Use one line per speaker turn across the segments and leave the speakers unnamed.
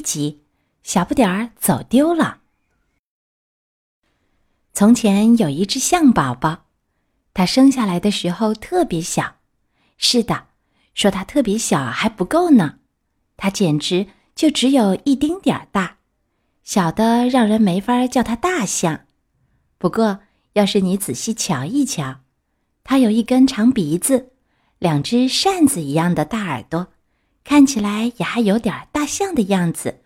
急，小不点儿走丢了。从前有一只象宝宝，它生下来的时候特别小。是的，说它特别小还不够呢，它简直就只有一丁点儿大，小的让人没法叫它大象。不过，要是你仔细瞧一瞧，它有一根长鼻子，两只扇子一样的大耳朵。看起来也还有点大象的样子，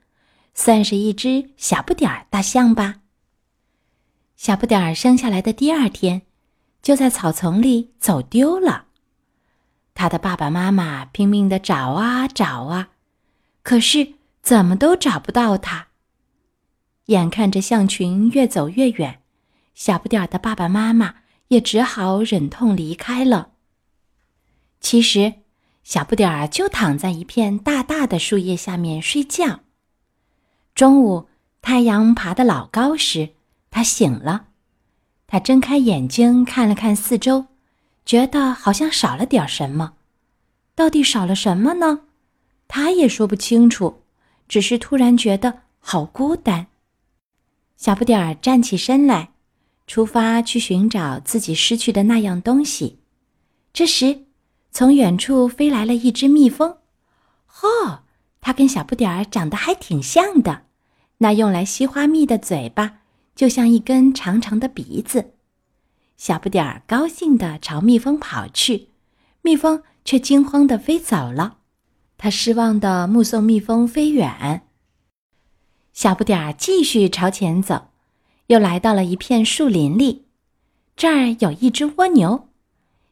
算是一只小不点儿大象吧。小不点儿生下来的第二天，就在草丛里走丢了。他的爸爸妈妈拼命的找啊找啊，可是怎么都找不到他。眼看着象群越走越远，小不点儿的爸爸妈妈也只好忍痛离开了。其实。小不点儿就躺在一片大大的树叶下面睡觉。中午太阳爬得老高时，他醒了。他睁开眼睛看了看四周，觉得好像少了点什么。到底少了什么呢？他也说不清楚，只是突然觉得好孤单。小不点儿站起身来，出发去寻找自己失去的那样东西。这时。从远处飞来了一只蜜蜂，嚯，它跟小不点儿长得还挺像的。那用来吸花蜜的嘴巴，就像一根长长的鼻子。小不点儿高兴地朝蜜蜂跑去，蜜蜂却惊慌地飞走了。他失望地目送蜜蜂飞远。小不点儿继续朝前走，又来到了一片树林里，这儿有一只蜗牛。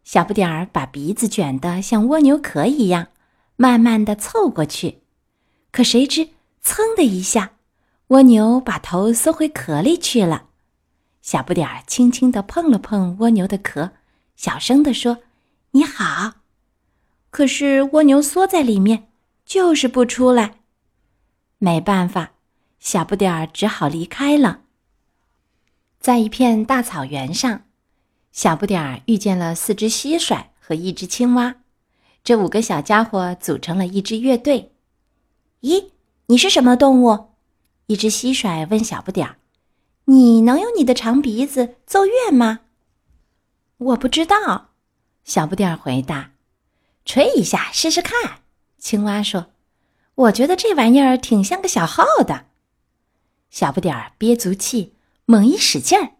小不点儿把鼻子卷得像蜗牛壳一样，慢慢的凑过去，可谁知噌的一下，蜗牛把头缩回壳里去了。小不点儿轻轻地碰了碰蜗牛的壳，小声地说：“你好。”可是蜗牛缩在里面，就是不出来。没办法，小不点儿只好离开了。在一片大草原上。小不点儿遇见了四只蟋蟀和一只青蛙，这五个小家伙组成了一支乐队。咦，你是什么动物？一只蟋蟀问小不点儿：“你能用你的长鼻子奏乐吗？”我不知道，小不点儿回答：“吹一下试试看。”青蛙说：“我觉得这玩意儿挺像个小号的。”小不点儿憋足气，猛一使劲儿。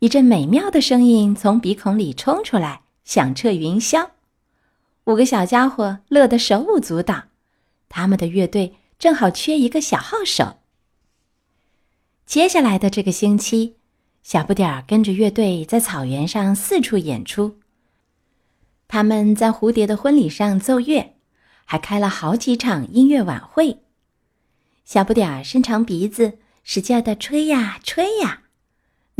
一阵美妙的声音从鼻孔里冲出来，响彻云霄。五个小家伙乐得手舞足蹈，他们的乐队正好缺一个小号手。接下来的这个星期，小不点儿跟着乐队在草原上四处演出。他们在蝴蝶的婚礼上奏乐，还开了好几场音乐晚会。小不点儿伸长鼻子，使劲的吹呀吹呀。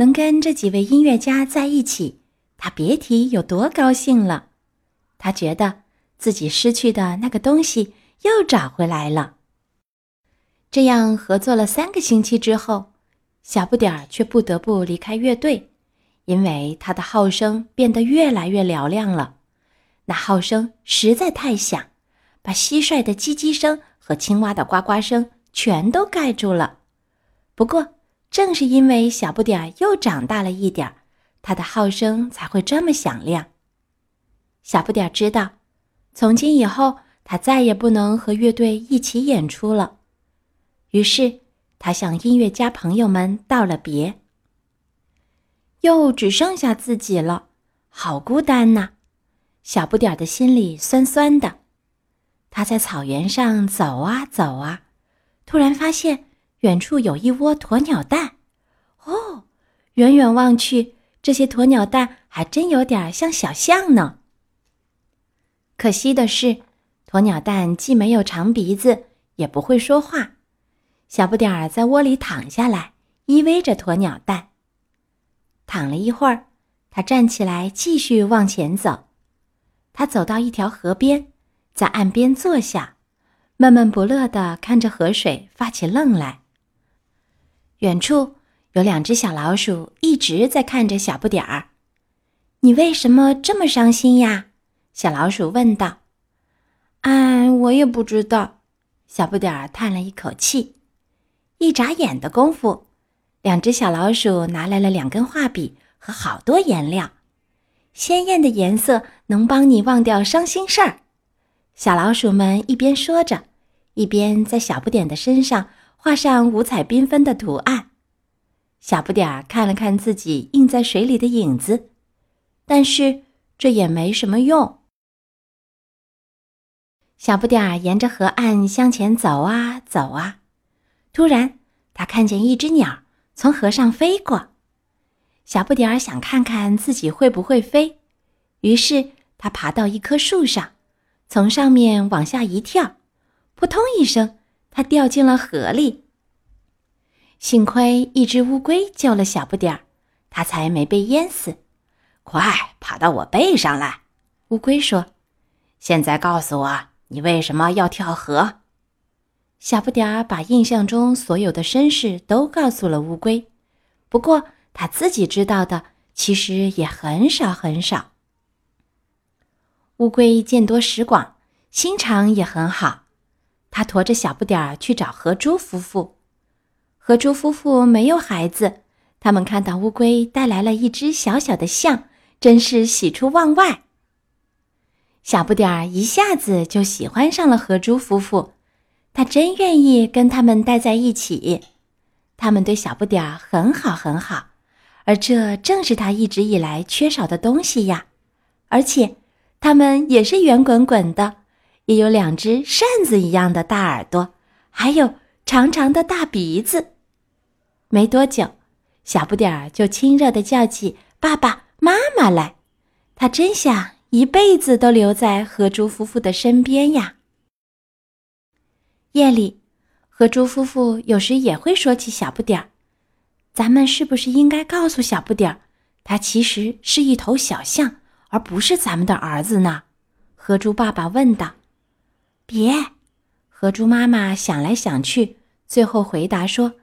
能跟这几位音乐家在一起，他别提有多高兴了。他觉得自己失去的那个东西又找回来了。这样合作了三个星期之后，小不点儿却不得不离开乐队，因为他的号声变得越来越嘹亮了。那号声实在太响，把蟋蟀的叽叽声和青蛙的呱呱声全都盖住了。不过，正是因为小不点儿又长大了一点儿，他的号声才会这么响亮。小不点儿知道，从今以后他再也不能和乐队一起演出了。于是，他向音乐家朋友们道了别。又只剩下自己了，好孤单呐！小不点儿的心里酸酸的。他在草原上走啊走啊，突然发现。远处有一窝鸵鸟蛋，哦，远远望去，这些鸵鸟蛋还真有点像小象呢。可惜的是，鸵鸟蛋既没有长鼻子，也不会说话。小不点儿在窝里躺下来，依偎着鸵鸟蛋。躺了一会儿，他站起来继续往前走。他走到一条河边，在岸边坐下，闷闷不乐地看着河水发起愣来。远处有两只小老鼠一直在看着小不点儿。你为什么这么伤心呀？小老鼠问道。“哎，我也不知道。”小不点儿叹了一口气。一眨眼的功夫，两只小老鼠拿来了两根画笔和好多颜料。鲜艳的颜色能帮你忘掉伤心事儿。小老鼠们一边说着，一边在小不点的身上画上五彩缤纷的图案。小不点儿看了看自己映在水里的影子，但是这也没什么用。小不点儿沿着河岸向前走啊走啊，突然，他看见一只鸟从河上飞过。小不点儿想看看自己会不会飞，于是他爬到一棵树上，从上面往下一跳，扑通一声，他掉进了河里。幸亏一只乌龟救了小不点儿，他才没被淹死。
快爬到我背上来，
乌龟说：“
现在告诉我。”你为什么要跳河？
小不点儿把印象中所有的身世都告诉了乌龟，不过他自己知道的其实也很少很少。乌龟见多识广，心肠也很好，他驮着小不点儿去找河猪夫妇。河猪夫妇没有孩子，他们看到乌龟带来了一只小小的象，真是喜出望外。小不点儿一下子就喜欢上了河猪夫妇，他真愿意跟他们待在一起。他们对小不点儿很好很好，而这正是他一直以来缺少的东西呀。而且，他们也是圆滚滚的，也有两只扇子一样的大耳朵，还有长长的大鼻子。没多久，小不点儿就亲热的叫起爸爸妈妈来。他真想。一辈子都留在河猪夫妇的身边呀。夜里，河猪夫妇有时也会说起小不点儿。咱们是不是应该告诉小不点儿，他其实是一头小象，而不是咱们的儿子呢？河猪爸爸问道。别，河猪妈妈想来想去，最后回答说：“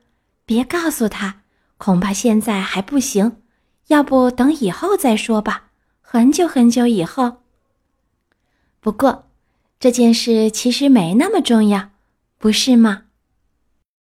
别告诉他，恐怕现在还不行，要不等以后再说吧。”很久很久以后。不过，这件事其实没那么重要，不是吗？